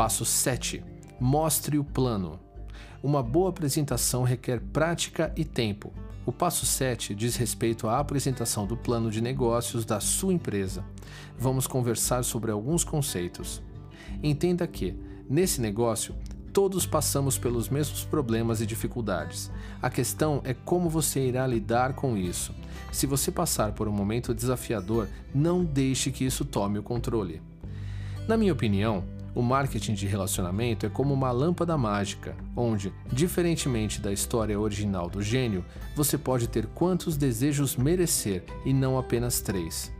Passo 7. Mostre o plano. Uma boa apresentação requer prática e tempo. O passo 7 diz respeito à apresentação do plano de negócios da sua empresa. Vamos conversar sobre alguns conceitos. Entenda que, nesse negócio, todos passamos pelos mesmos problemas e dificuldades. A questão é como você irá lidar com isso. Se você passar por um momento desafiador, não deixe que isso tome o controle. Na minha opinião, o marketing de relacionamento é como uma lâmpada mágica, onde, diferentemente da história original do gênio, você pode ter quantos desejos merecer e não apenas três.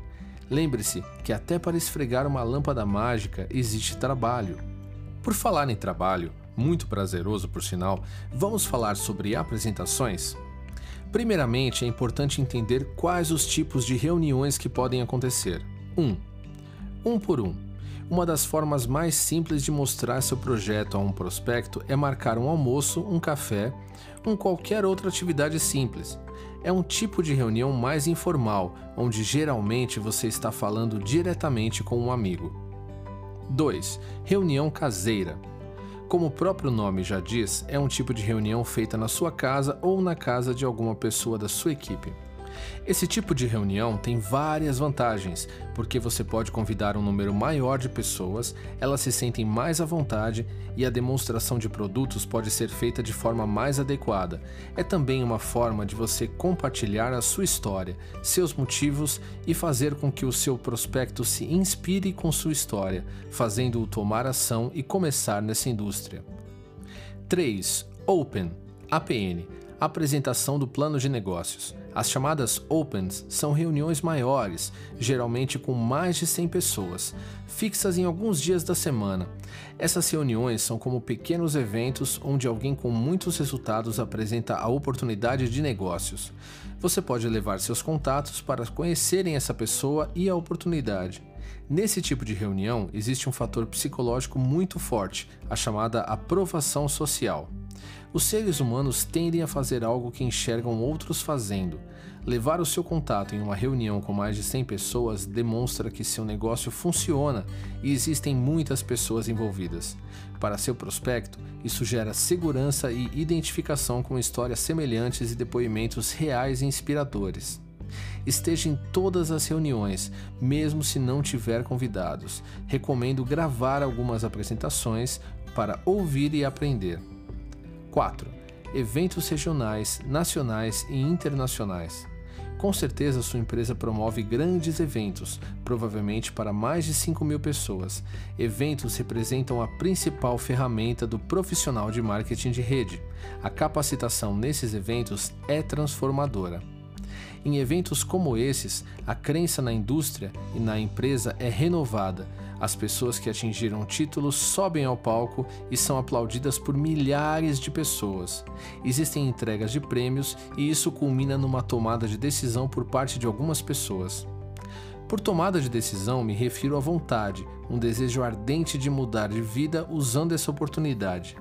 Lembre-se que até para esfregar uma lâmpada mágica existe trabalho. Por falar em trabalho, muito prazeroso por sinal, vamos falar sobre apresentações? Primeiramente, é importante entender quais os tipos de reuniões que podem acontecer. 1. Um, um por um. Uma das formas mais simples de mostrar seu projeto a um prospecto é marcar um almoço, um café, ou qualquer outra atividade simples. É um tipo de reunião mais informal, onde geralmente você está falando diretamente com um amigo. 2. Reunião caseira. Como o próprio nome já diz, é um tipo de reunião feita na sua casa ou na casa de alguma pessoa da sua equipe. Esse tipo de reunião tem várias vantagens, porque você pode convidar um número maior de pessoas, elas se sentem mais à vontade e a demonstração de produtos pode ser feita de forma mais adequada. É também uma forma de você compartilhar a sua história, seus motivos e fazer com que o seu prospecto se inspire com sua história, fazendo-o tomar ação e começar nessa indústria. 3. Open APN Apresentação do plano de negócios. As chamadas Opens são reuniões maiores, geralmente com mais de 100 pessoas, fixas em alguns dias da semana. Essas reuniões são como pequenos eventos onde alguém com muitos resultados apresenta a oportunidade de negócios. Você pode levar seus contatos para conhecerem essa pessoa e a oportunidade. Nesse tipo de reunião, existe um fator psicológico muito forte, a chamada aprovação social. Os seres humanos tendem a fazer algo que enxergam outros fazendo. Levar o seu contato em uma reunião com mais de 100 pessoas demonstra que seu negócio funciona e existem muitas pessoas envolvidas. Para seu prospecto, isso gera segurança e identificação com histórias semelhantes e depoimentos reais e inspiradores. Esteja em todas as reuniões, mesmo se não tiver convidados. Recomendo gravar algumas apresentações para ouvir e aprender. 4. Eventos regionais, nacionais e internacionais. Com certeza sua empresa promove grandes eventos, provavelmente para mais de 5 mil pessoas. Eventos representam a principal ferramenta do profissional de marketing de rede. A capacitação nesses eventos é transformadora. Em eventos como esses, a crença na indústria e na empresa é renovada. As pessoas que atingiram títulos sobem ao palco e são aplaudidas por milhares de pessoas. Existem entregas de prêmios e isso culmina numa tomada de decisão por parte de algumas pessoas. Por tomada de decisão, me refiro à vontade, um desejo ardente de mudar de vida usando essa oportunidade.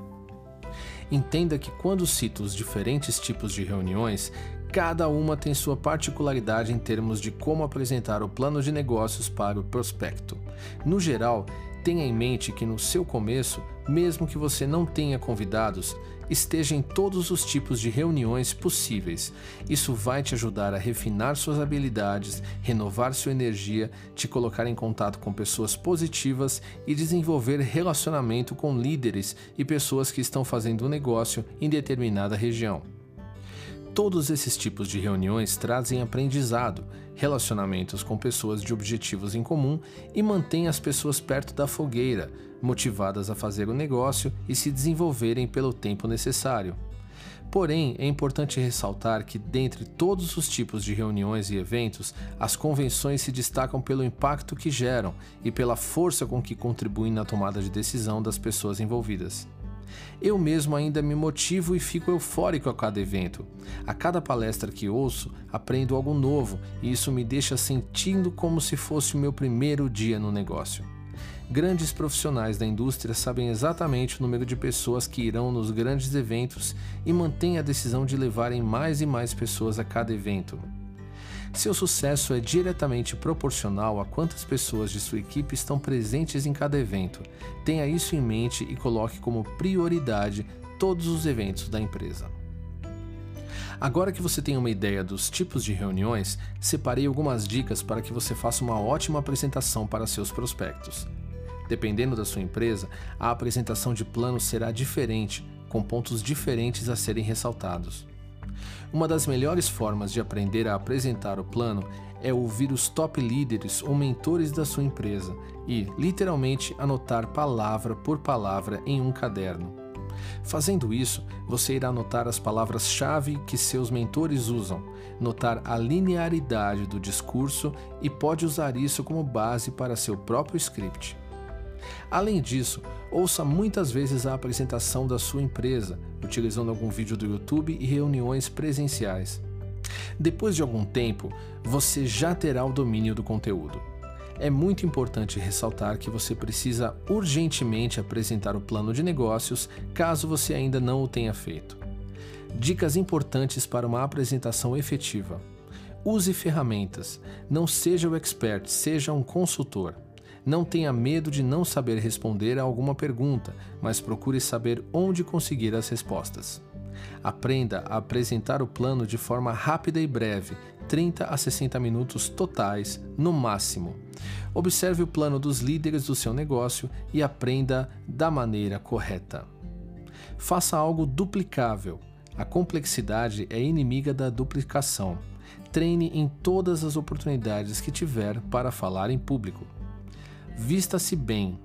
Entenda que quando cito os diferentes tipos de reuniões, Cada uma tem sua particularidade em termos de como apresentar o plano de negócios para o prospecto. No geral, tenha em mente que no seu começo, mesmo que você não tenha convidados, esteja em todos os tipos de reuniões possíveis. Isso vai te ajudar a refinar suas habilidades, renovar sua energia, te colocar em contato com pessoas positivas e desenvolver relacionamento com líderes e pessoas que estão fazendo negócio em determinada região. Todos esses tipos de reuniões trazem aprendizado, relacionamentos com pessoas de objetivos em comum e mantêm as pessoas perto da fogueira, motivadas a fazer o negócio e se desenvolverem pelo tempo necessário. Porém, é importante ressaltar que, dentre todos os tipos de reuniões e eventos, as convenções se destacam pelo impacto que geram e pela força com que contribuem na tomada de decisão das pessoas envolvidas. Eu mesmo ainda me motivo e fico eufórico a cada evento. A cada palestra que ouço, aprendo algo novo e isso me deixa sentindo como se fosse o meu primeiro dia no negócio. Grandes profissionais da indústria sabem exatamente o número de pessoas que irão nos grandes eventos e mantêm a decisão de levarem mais e mais pessoas a cada evento. Seu sucesso é diretamente proporcional a quantas pessoas de sua equipe estão presentes em cada evento. Tenha isso em mente e coloque como prioridade todos os eventos da empresa. Agora que você tem uma ideia dos tipos de reuniões, separei algumas dicas para que você faça uma ótima apresentação para seus prospectos. Dependendo da sua empresa, a apresentação de plano será diferente, com pontos diferentes a serem ressaltados. Uma das melhores formas de aprender a apresentar o plano é ouvir os top líderes ou mentores da sua empresa e, literalmente, anotar palavra por palavra em um caderno. Fazendo isso, você irá notar as palavras-chave que seus mentores usam, notar a linearidade do discurso e pode usar isso como base para seu próprio script. Além disso, ouça muitas vezes a apresentação da sua empresa, utilizando algum vídeo do YouTube e reuniões presenciais. Depois de algum tempo, você já terá o domínio do conteúdo. É muito importante ressaltar que você precisa urgentemente apresentar o plano de negócios caso você ainda não o tenha feito. Dicas importantes para uma apresentação efetiva. Use ferramentas. Não seja o expert, seja um consultor. Não tenha medo de não saber responder a alguma pergunta, mas procure saber onde conseguir as respostas. Aprenda a apresentar o plano de forma rápida e breve, 30 a 60 minutos totais, no máximo. Observe o plano dos líderes do seu negócio e aprenda da maneira correta. Faça algo duplicável. A complexidade é inimiga da duplicação. Treine em todas as oportunidades que tiver para falar em público. Vista-se bem.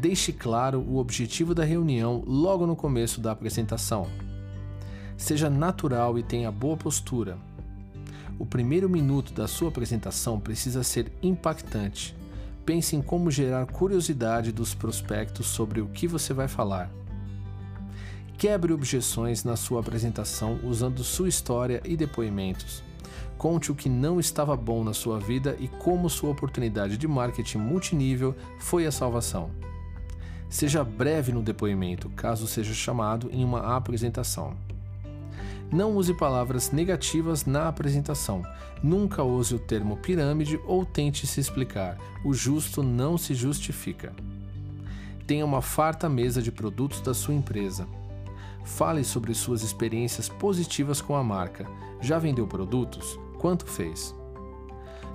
Deixe claro o objetivo da reunião logo no começo da apresentação. Seja natural e tenha boa postura. O primeiro minuto da sua apresentação precisa ser impactante. Pense em como gerar curiosidade dos prospectos sobre o que você vai falar. Quebre objeções na sua apresentação usando sua história e depoimentos. Conte o que não estava bom na sua vida e como sua oportunidade de marketing multinível foi a salvação. Seja breve no depoimento, caso seja chamado em uma apresentação. Não use palavras negativas na apresentação. Nunca use o termo pirâmide ou tente se explicar. O justo não se justifica. Tenha uma farta mesa de produtos da sua empresa. Fale sobre suas experiências positivas com a marca. Já vendeu produtos? Quanto fez.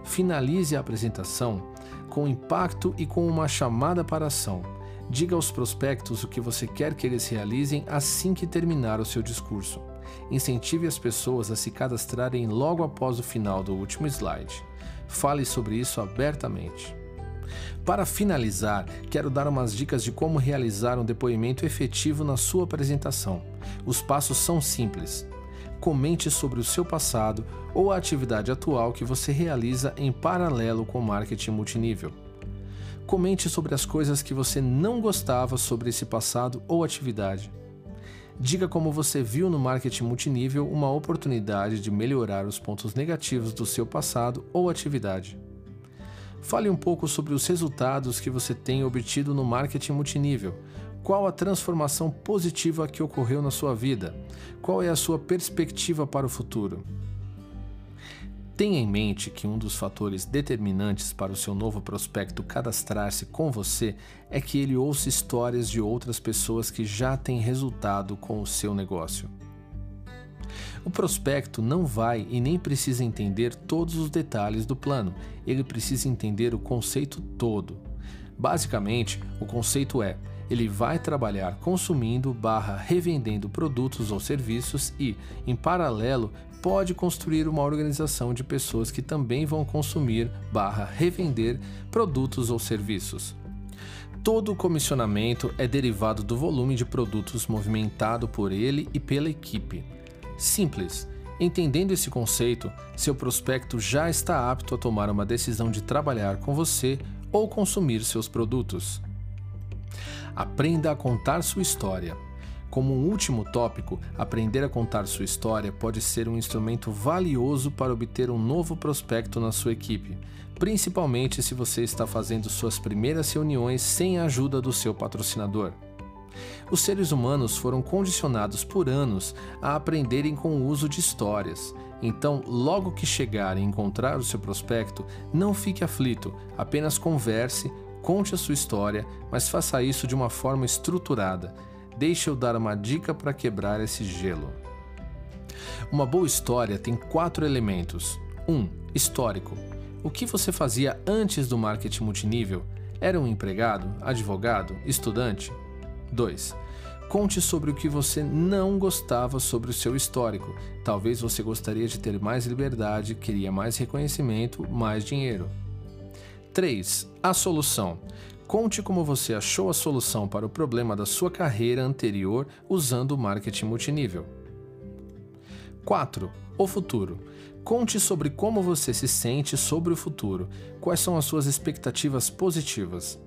Finalize a apresentação com impacto e com uma chamada para ação. Diga aos prospectos o que você quer que eles realizem assim que terminar o seu discurso. Incentive as pessoas a se cadastrarem logo após o final do último slide. Fale sobre isso abertamente. Para finalizar, quero dar umas dicas de como realizar um depoimento efetivo na sua apresentação. Os passos são simples comente sobre o seu passado ou a atividade atual que você realiza em paralelo com o marketing multinível. Comente sobre as coisas que você não gostava sobre esse passado ou atividade. Diga como você viu no marketing multinível uma oportunidade de melhorar os pontos negativos do seu passado ou atividade. Fale um pouco sobre os resultados que você tem obtido no marketing multinível, qual a transformação positiva que ocorreu na sua vida? Qual é a sua perspectiva para o futuro? Tenha em mente que um dos fatores determinantes para o seu novo prospecto cadastrar-se com você é que ele ouça histórias de outras pessoas que já têm resultado com o seu negócio. O prospecto não vai e nem precisa entender todos os detalhes do plano, ele precisa entender o conceito todo. Basicamente, o conceito é: ele vai trabalhar consumindo barra revendendo produtos ou serviços e, em paralelo, pode construir uma organização de pessoas que também vão consumir barra revender produtos ou serviços. Todo o comissionamento é derivado do volume de produtos movimentado por ele e pela equipe. Simples. Entendendo esse conceito, seu prospecto já está apto a tomar uma decisão de trabalhar com você ou consumir seus produtos. Aprenda a contar sua história. Como um último tópico, aprender a contar sua história pode ser um instrumento valioso para obter um novo prospecto na sua equipe, principalmente se você está fazendo suas primeiras reuniões sem a ajuda do seu patrocinador. Os seres humanos foram condicionados por anos a aprenderem com o uso de histórias. Então, logo que chegar e encontrar o seu prospecto, não fique aflito, apenas converse, conte a sua história, mas faça isso de uma forma estruturada. Deixe eu dar uma dica para quebrar esse gelo. Uma boa história tem quatro elementos. 1. Um, histórico. O que você fazia antes do marketing multinível? Era um empregado, advogado, estudante? 2. Conte sobre o que você não gostava sobre o seu histórico. Talvez você gostaria de ter mais liberdade, queria mais reconhecimento, mais dinheiro. 3. A solução. Conte como você achou a solução para o problema da sua carreira anterior usando o marketing multinível. 4. O futuro. Conte sobre como você se sente sobre o futuro, quais são as suas expectativas positivas.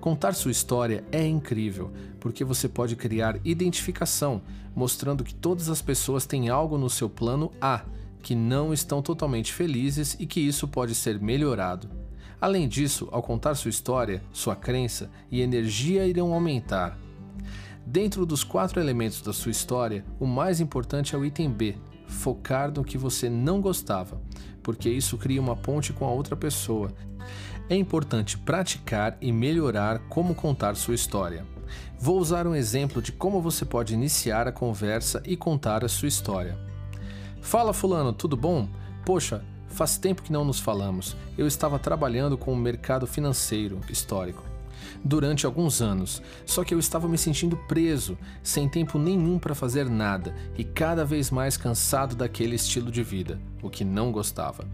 Contar sua história é incrível, porque você pode criar identificação, mostrando que todas as pessoas têm algo no seu plano A, que não estão totalmente felizes e que isso pode ser melhorado. Além disso, ao contar sua história, sua crença e energia irão aumentar. Dentro dos quatro elementos da sua história, o mais importante é o item B, focar no que você não gostava, porque isso cria uma ponte com a outra pessoa. É importante praticar e melhorar como contar sua história. Vou usar um exemplo de como você pode iniciar a conversa e contar a sua história. Fala, Fulano, tudo bom? Poxa, faz tempo que não nos falamos. Eu estava trabalhando com o mercado financeiro histórico durante alguns anos, só que eu estava me sentindo preso, sem tempo nenhum para fazer nada e cada vez mais cansado daquele estilo de vida, o que não gostava.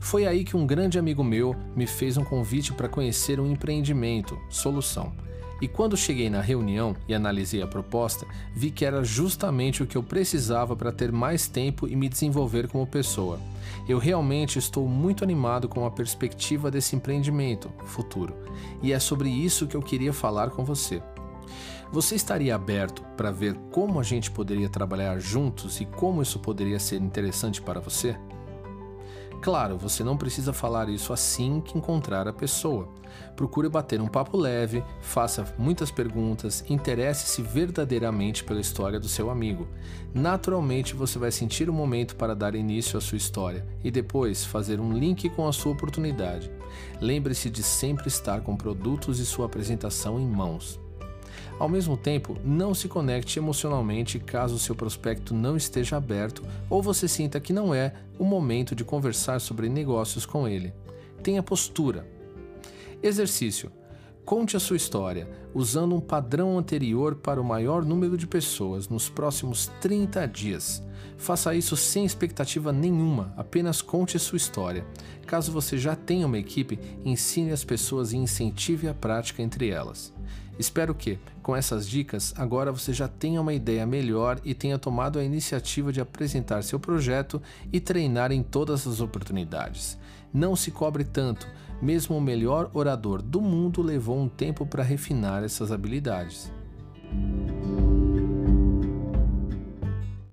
Foi aí que um grande amigo meu me fez um convite para conhecer um empreendimento, Solução. E quando cheguei na reunião e analisei a proposta, vi que era justamente o que eu precisava para ter mais tempo e me desenvolver como pessoa. Eu realmente estou muito animado com a perspectiva desse empreendimento futuro, e é sobre isso que eu queria falar com você. Você estaria aberto para ver como a gente poderia trabalhar juntos e como isso poderia ser interessante para você? Claro, você não precisa falar isso assim que encontrar a pessoa. Procure bater um papo leve, faça muitas perguntas, interesse-se verdadeiramente pela história do seu amigo. Naturalmente, você vai sentir o um momento para dar início à sua história e depois fazer um link com a sua oportunidade. Lembre-se de sempre estar com produtos e sua apresentação em mãos. Ao mesmo tempo, não se conecte emocionalmente caso seu prospecto não esteja aberto ou você sinta que não é o momento de conversar sobre negócios com ele. Tenha postura. Exercício. Conte a sua história, usando um padrão anterior para o maior número de pessoas nos próximos 30 dias. Faça isso sem expectativa nenhuma, apenas conte a sua história. Caso você já tenha uma equipe, ensine as pessoas e incentive a prática entre elas. Espero que, com essas dicas, agora você já tenha uma ideia melhor e tenha tomado a iniciativa de apresentar seu projeto e treinar em todas as oportunidades. Não se cobre tanto, mesmo o melhor orador do mundo levou um tempo para refinar essas habilidades.